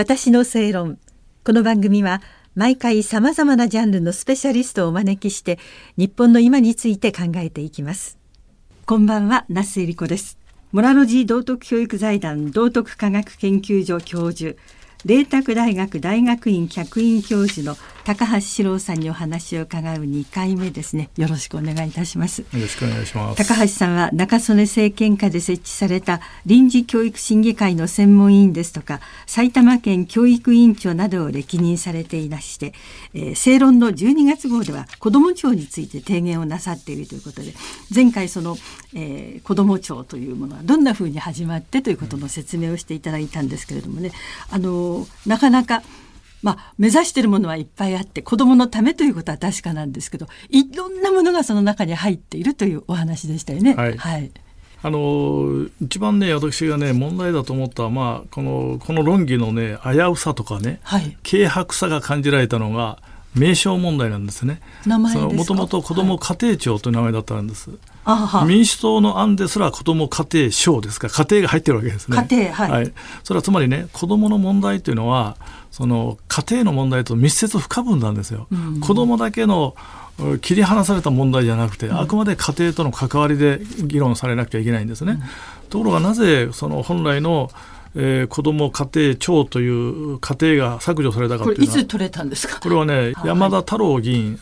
私の正論。この番組は毎回さまざまなジャンルのスペシャリストをお招きして日本の今について考えていきます。こんばんは那須恵理子です。モラロジー道徳教育財団道徳科学研究所教授。麗澤大学大学院客員教授の高橋史郎さんにお話を伺う2回目ですね。よろしくお願いいたします。よろしくお願いします。高橋さんは中曽根政権下で設置された臨時教育審議会の専門委員ですとか埼玉県教育委員長などを歴任されていまして、えー、正論の12月号では子ども庁について提言をなさっているということで前回その、えー、子ども庁というものはどんなふうに始まってということの説明をしていただいたんですけれどもねあのなかなかまあ、目指しているものはいっぱいあって子どものためということは確かなんですけどいろんなものがその中に入っているというお話でしたよね。はい、はい。あの一番ね私がね問題だと思ったまあこのこの論議のね危うさとかね、はい、軽薄さが感じられたのが名称問題なんですね。もともと子ども家庭庁という名前だったんです。はい、民主党の案ですら子ども家庭省ですか？ら家庭が入ってるわけですね。家庭、はい、はい。それはつまりね子どもの問題というのはその家庭の問題と密接不可分なんですよ。うん、子供だけの切り離された問題じゃなくて、あくまで家庭との関わりで議論されなきゃいけないんですね。うん、ところがなぜその本来のえー、子ども家庭庁という家庭が削除されたかというのはいつ取れたんですか？これはね、山田太郎議員、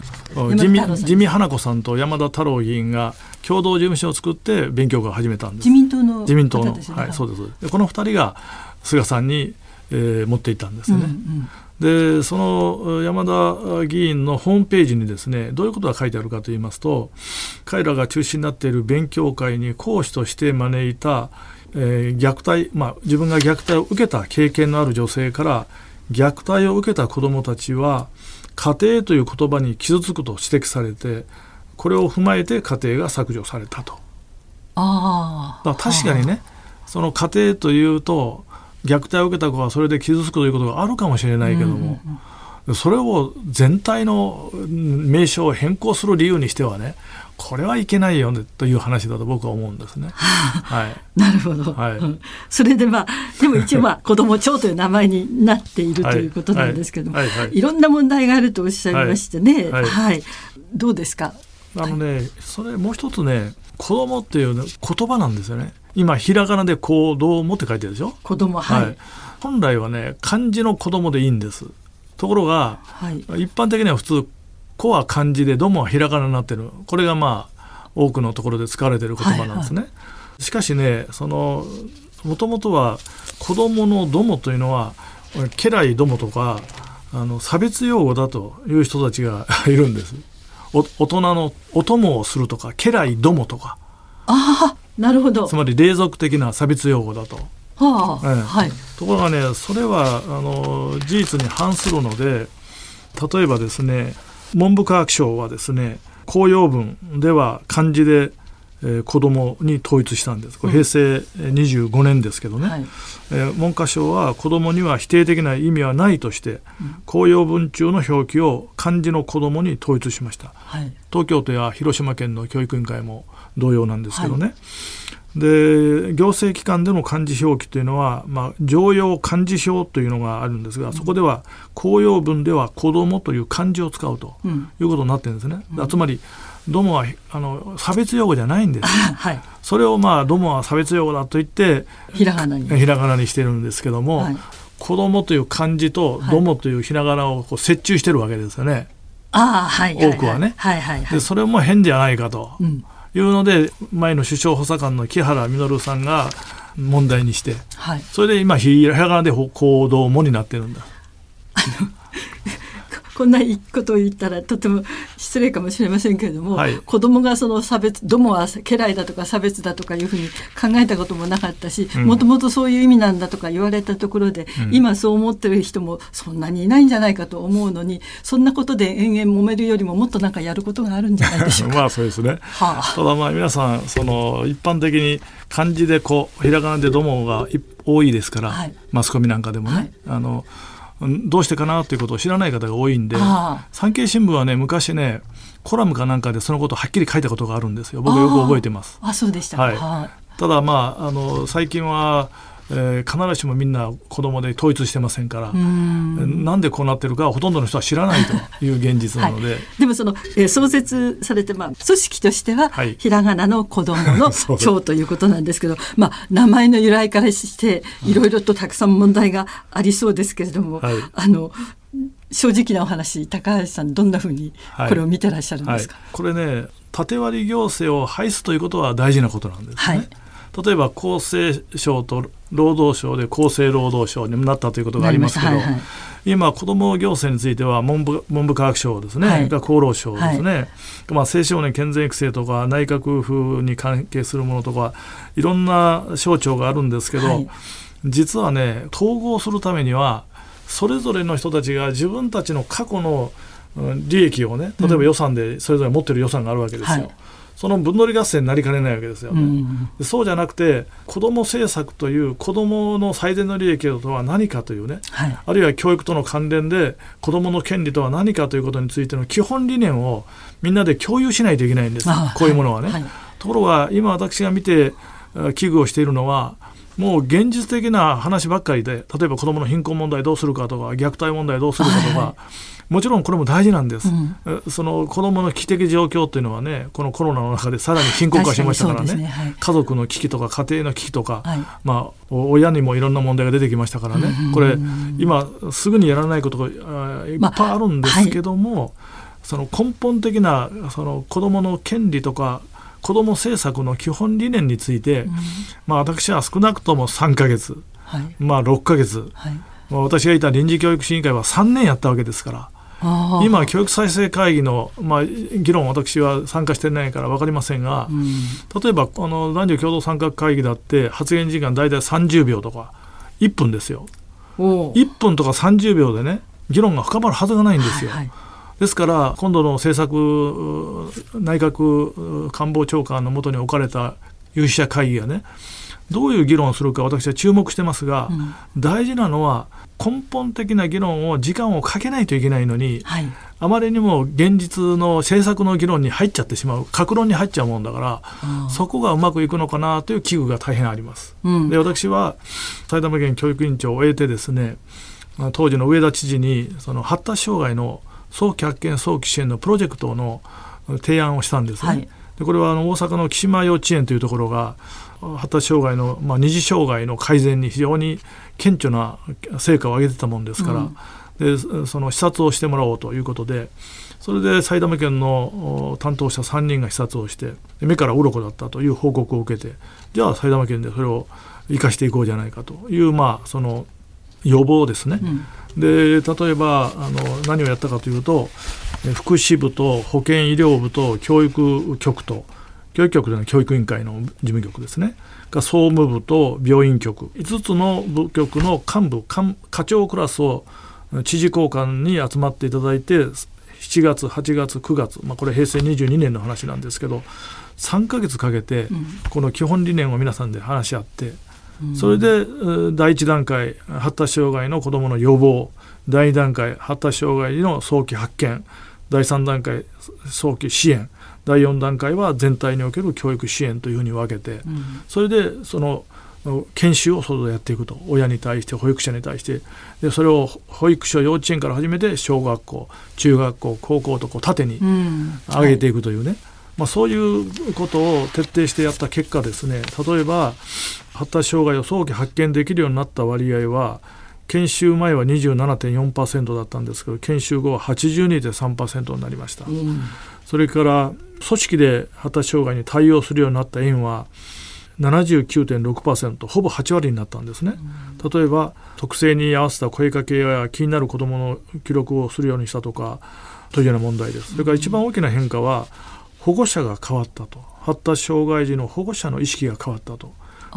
自民自民花子さんと山田太郎議員が共同事務所を作って勉強会を始めたんです。自民党の自民党の、はい、そうですでこの二人が菅さんにえー、持っていったんですね。うんうん、でその山田議員のホームページにですねどういうことが書いてあるかといいますと彼らが中心になっている勉強会に講師として招いた、えー、虐待、まあ、自分が虐待を受けた経験のある女性から虐待を受けた子どもたちは家庭という言葉に傷つくと指摘されてこれを踏まえて家庭が削除されたと。あ確かにねその家庭というと虐待を受けた子はそれで傷つくということがあるかもしれないけども、それを全体の名称を変更する理由にしてはねこれはいけないよねという話だと僕は思うんですね。はい、なるほど、はい、それでまあでも一応まあ 子ども庁という名前になっているということなんですけども、はい。はい。はい、い。ろんな問題があるとおっしゃいましてね、はい、はい、どうですか？あのね、それもう一つね子供っていう、ね、言葉なんですよね。今ひらがなで行動もって書いてるでしょ？子供はい、はい、本来はね漢字の子供でいいんですところが、はい、一般的には普通「子」は漢字で「ど」もひらがなになってる。これがまあ多くのところで使われてる言葉なんですね、はいはい、しかしねそのもともとは子供の「ども」というのは家来どもとかあの差別用語だという人たちが いるんです。大人のお供をするとか家来どもとか。ああなるほど。つまり隷属的な差別用語だと。はあ、ええ、はい、ところがねそれはあの事実に反するので例えばですね文部科学省はですね公用文では漢字で、えー、子供に統一したんです。これ平成25年ですけどね、うんはい、えー、文科省は子供には否定的な意味はないとして、うん、公用文中の表記を漢字の子供に統一しました、はい、東京都や広島県の教育委員会も同様なんですけどね。はい、で行政機関での漢字表記というのは、まあ、常用漢字表というのがあるんですが、そこでは公用文では子供という漢字を使うということになってるんですね。うん、つまりどもはあの差別用語じゃないんです、はい、それをまあどもは差別用語だと言ってひらがなに。ひらがなにしてるんですけども、はい、子供という漢字とどもというひらがなをこう折衷してるわけですよね。あはい、多くはね、はいはい。でそれも変じゃないかと、うんいうので前の首相補佐官の木原稔さんが問題にして、はい、それで今ひらがなで行動もになってるんだ。こんなことを言ったらとても失礼かもしれませんけれども、はい、子供がその差別どもは家来だとか差別だとかいうふうに考えたこともなかったしもともとそういう意味なんだとか言われたところで、うん、今そう思ってる人もそんなにいないんじゃないかと思うのにそんなことで延々揉めるよりももっとなんかやることがあるんじゃないでしょうか。まあそうですね、はあ、ただまあ皆さんその一般的に漢字でこうひらがなでどもが多いですから、はい、マスコミなんかでもね。はい、あのどうしてかなということを知らない方が多いんで産経新聞はね昔ねコラムかなんかでそのことをはっきり書いたことがあるんですよ。僕よく覚えてます。あそうでした、はい、ただまああの最近はえー、必ずしもみんな子供で統一してませんからん。なんでこうなってるかほとんどの人は知らないという現実なので、はい、でもその、えー、創設されて、まあ、組織としては、はい、ひらがなの子供の 長ということなんですけどまあ、名前の由来からしていろいろとたくさん問題がありそうですけれども、はい、あの正直なお話高橋さんどんなふうにこれを見てらっしゃるんですか、これね縦割り行政を廃すということは大事なことなんですね。例えば厚生省と労働省で厚生労働省になったということがありますけど、はいはい、今、子ども行政については文部文部科学省ですね、はい、厚労省ですね、はい、まあ、青少年健全育成とか内閣府に関係するものとかいろんな省庁があるんですけど、はい、実はね統合するためにはそれぞれの人たちが自分たちの過去の利益をね例えば予算でそれぞれ持ってる予算があるわけですよ。うんその分乗り合戦になりかねないわけですよね。うん、そうじゃなくて子ども政策という子どもの最善の利益とは何かというね、はい、あるいは教育との関連で子どもの権利とは何かということについての基本理念をみんなで共有しないといけないんです。こういうものはね。はい。はい、ところが今私が見て危惧をしているのはもう現実的な話ばっかりで例えば子どもの貧困問題どうするかとか虐待問題どうするかとか、もちろんこれも大事なんです、うん、その子どもの危機的状況っていうのはねこのコロナの中でさらに深刻化しましたからね。ね。はい、家族の危機とか家庭の危機とか、はい、まあ、親にもいろんな問題が出てきましたからね、これ今すぐにやらないことがいっぱいあるんですけども、まあはい、その根本的なその子どもの権利とか子ども政策の基本理念について、うん、まあ、私は少なくとも3か月、まあ、6か月、まあ、私がいた臨時教育審議会は3年やったわけですから。今、教育再生会議の、まあ、議論、私は参加してないから分かりませんが、うん、例えばあの男女共同参画会議だって発言時間大体30秒とか1分ですよ。1分とか30秒でね議論が深まるはずがないんですよ。はいはいですから今度の政策内閣官房長官のもとに置かれた有識者会議がねどういう議論をするか私は注目してますが、うん、大事なのは根本的な議論を時間をかけないといけないのに、はい、あまりにも現実の政策の議論に入っちゃってしまう格論に入っちゃうもんだから、そこがうまくいくのかなという危惧が大変あります。うん、で私は埼玉県教育委員長を終えてですね当時の上田知事にその発達障害の早期発見早期支援のプロジェクトの提案をしたんですね。はい、でこれはあの大阪の木島幼稚園というところが発達障害の、まあ、二次障害の改善に非常に顕著な成果を上げてたもんですから、うん、でその視察をしてもらおうということでそれで埼玉県の担当者3人が視察をして目から鱗だったという報告を受けてじゃあ埼玉県でそれを生かしていこうじゃないかという、まあ、その予防ですね。うんで例えばあの何をやったかというと福祉部と保健医療部と教育局と教育局での教育委員会の事務局ですねが総務部と病院局5つの部局の幹部課長クラスを知事交換に集まっていただいて7月8月9月、まあ、これ平成22年の話なんですけど3か月かけてこの基本理念を皆さんで話し合って、それで第1段階発達障害の子どもの予防第2段階発達障害の早期発見第3段階早期支援。第4段階は全体における教育支援というふうに分けて、うん、それでその研修を外でやっていくと。親に対して保育者に対して。でそれを保育所幼稚園から始めて小学校中学校高校とこう縦に上げていくというね、うんはい、まあ、そういうことを徹底してやった結果ですね。例えば発達障害を早期発見できるようになった割合は研修前は27.4%だったんですけど研修後は82.3%になりました、うん、それから組織で発達障害に対応するようになった園は79.6%ほぼ8割になったんですね、うん、例えば特性に合わせた声かけや気になる子どもの記録をするようにしたとかというような問題です。それから一番大きな変化は保護者が変わったと。発達障害児の保護者の意識が変わったと。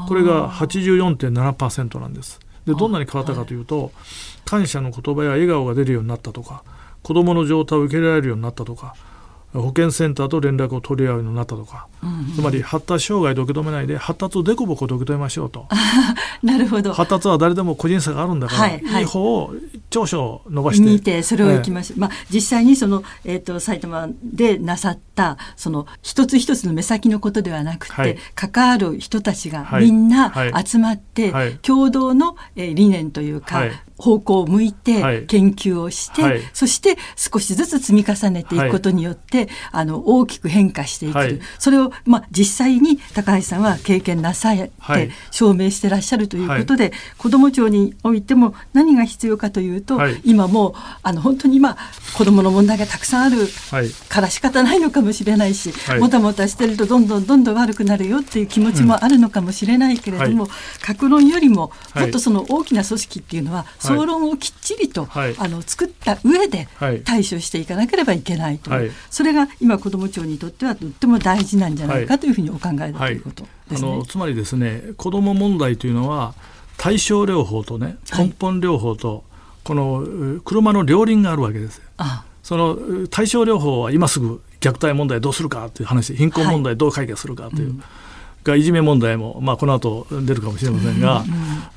これが84.7%なんですでどんなに変わったかというと、はい、感謝の言葉や笑顔が出るようになったとか子どもの状態を受けられるようになったとか保健センターと連絡を取り合うようになったとか、うんうん、つまり発達障害と受け止めないで発達をでこぼこと受け止めましょうと。なるほど。発達は誰でも個人差があるんだから、はいはい、いい方を長所を伸ばして。見てそれをいきましょう、えー、まあ、実際にその、えーと、埼玉でなさったその一つ一つの目先のことではなくて、はい、関わる人たちがみんな集まって、はい。はい、共同の、えー、理念というか、方向を向いて研究をして、はい、そして少しずつ積み重ねていくことによって、はい、あの大きく変化していく、はい、それを、まあ、実際に高橋さんは経験なさって証明してらっしゃるということで、子ども庁においても何が必要かというと、今もうあの本当に今子どもの問題がたくさんあるから仕方ないのかもしれないし、もたもたしてるとどんどんどんどん悪くなるよっていう気持ちもあるのかもしれないけれども、格論よりももっとその大きな組織っていうのは、総論をきっちりと、はい、あの作った上で対処していかなければいけないと、はい、それが今子ども庁にとってはとっても大事なんじゃないかというふうにお考えだということですね、あのつまりですね子ども問題というのは対症療法とね根本療法と、この車の両輪があるわけです。あ。その対症療法は今すぐ虐待問題どうするかという話貧困問題どう解決するかという、うんがいじめ問題も、まあ、この後出るかもしれませんが、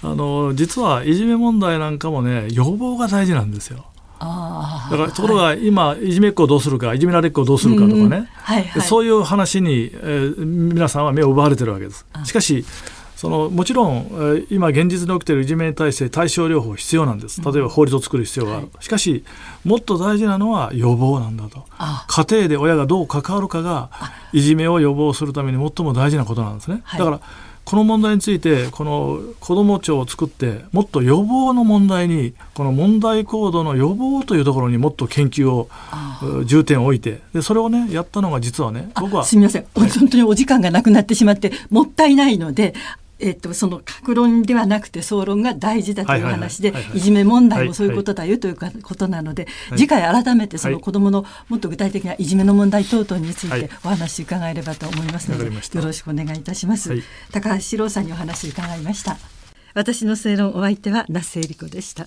あの実はいじめ問題なんかもね予防が大事なんですよ。だからところが今、いじめっ子をどうするかいじめられっ子をどうするかとかね、はいはい、そういう話に、えー、皆さんは目を奪われてるわけです。しかしそのもちろん今現実に起きているいじめに対して対症療法必要なんです。例えば法律を作る必要がある、しかしもっと大事なのは予防なんだと。家庭で親がどう関わるかがいじめを予防するために最も大事なことなんですね、だからこの問題についてこの子ども庁を作ってもっと予防の問題にこの問題行動の予防というところにもっと研究を重点を置いてでそれをねやったのが実はね僕はすみません、本当にお時間がなくなってしまってもったいないのでえっと、その格論ではなくて総論が大事だという話でいじめ問題もそういうことだよということなので、次回改めてその子どものもっと具体的ないじめの問題等々についてお話伺えればと思いますので、よろしくお願いいたします。高橋史郎さんにお話伺いました。私の正論お相手は那須恵理子でした。